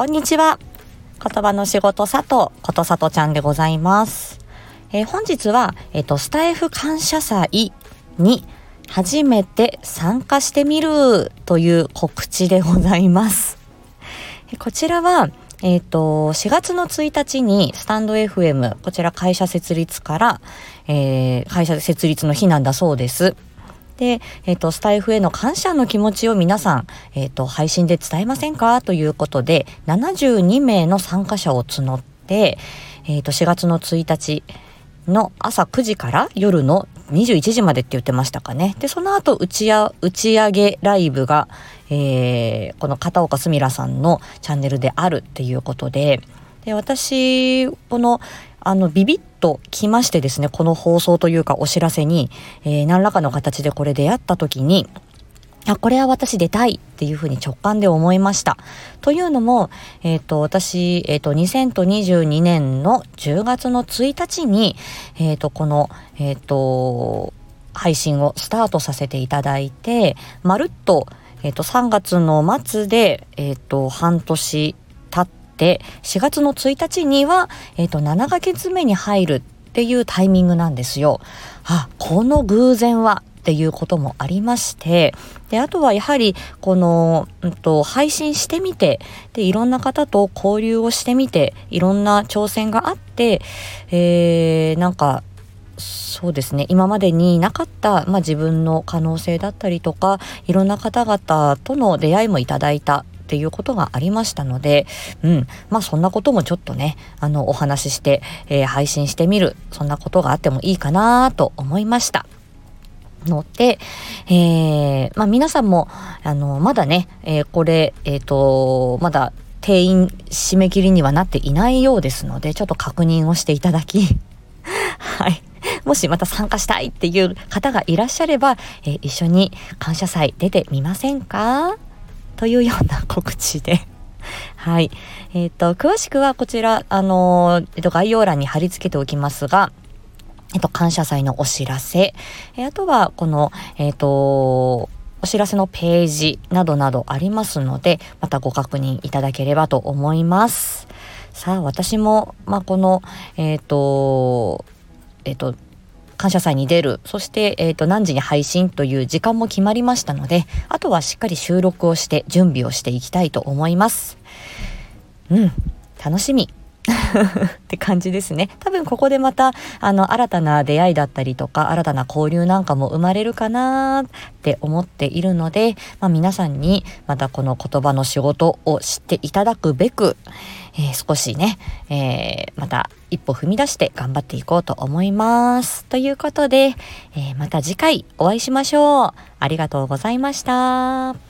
こんにちは。言葉の仕事佐藤ことさとちゃんでございます。えー、本日は、えっ、ー、と、スタイフ感謝祭に初めて参加してみるという告知でございます。こちらは、えっ、ー、と、4月の1日にスタンド FM、こちら会社設立から、えー、会社設立の日なんだそうです。で、えっ、ー、と、スタイフへの感謝の気持ちを皆さん、えっ、ー、と、配信で伝えませんか？ということで、72名の参加者を募って、えっ、ー、と、4月の1日の朝9時から夜の21時までって言ってましたかね。で、その後、打ちや、打ち上げライブが、えー、この片岡すみらさんのチャンネルであるっていうことで、で、私、この、あの、ビビッと来ましてですね、この放送というかお知らせに、えー、何らかの形でこれ出会った時に、あ、これは私出たいっていうふうに直感で思いました。というのも、えっ、ー、と、私、えっ、ー、と、2022年の10月の1日に、えっ、ー、と、この、えっ、と、配信をスタートさせていただいて、まるっと、えっ、と、3月の末で、えっ、と、半年て、4月の1日には、えっ、と、7ヶ月目に入るっていうタイミングなんですよ。あ、この偶然はっていうこともありまして、で、あとはやはり、この、うんと、配信してみて、で、いろんな方と交流をしてみて、いろんな挑戦があって、えー、なんか、そうですね今までになかった、まあ、自分の可能性だったりとかいろんな方々との出会いもいただいたっていうことがありましたので、うん。まあそんなこともちょっとね、あの、お話しして、えー、配信してみる、そんなことがあってもいいかなと思いました。ので、えー、まあ皆さんも、あの、まだね、えー、これ、えっ、と、まだ定員締め切りにはなっていないようですので、ちょっと確認をしていただき、はい。もしまた参加したいっていう方がいらっしゃれば、えー、一緒に感謝祭出てみませんか？というような告知で はい。えっ、ー、と、詳しくはこちら、あのー、えっ、と、概要欄に貼り付けておきますが、えっと、感謝祭のお知らせ、えあとは、この、えっ、と、お知らせのページなどなどありますので、またご確認いただければと思います。さあ、私も、まあ、この、えっ、と、えっ、と、感謝祭に出る、そして、え、ー、と、何時に配信という時間も決まりましたので、あとはしっかり収録をして準備をしていきたいと思います。うん、楽しみ。って感じですね。多分ここでまた、あの、新たな出会いだったりとか、新たな交流なんかも生まれるかなって思っているので、まあ皆さんにまたこの言葉の仕事を知っていただくべく、えー、少しね、えー、また一歩踏み出して頑張っていこうと思います。ということで、えー、また次回お会いしましょう。ありがとうございました。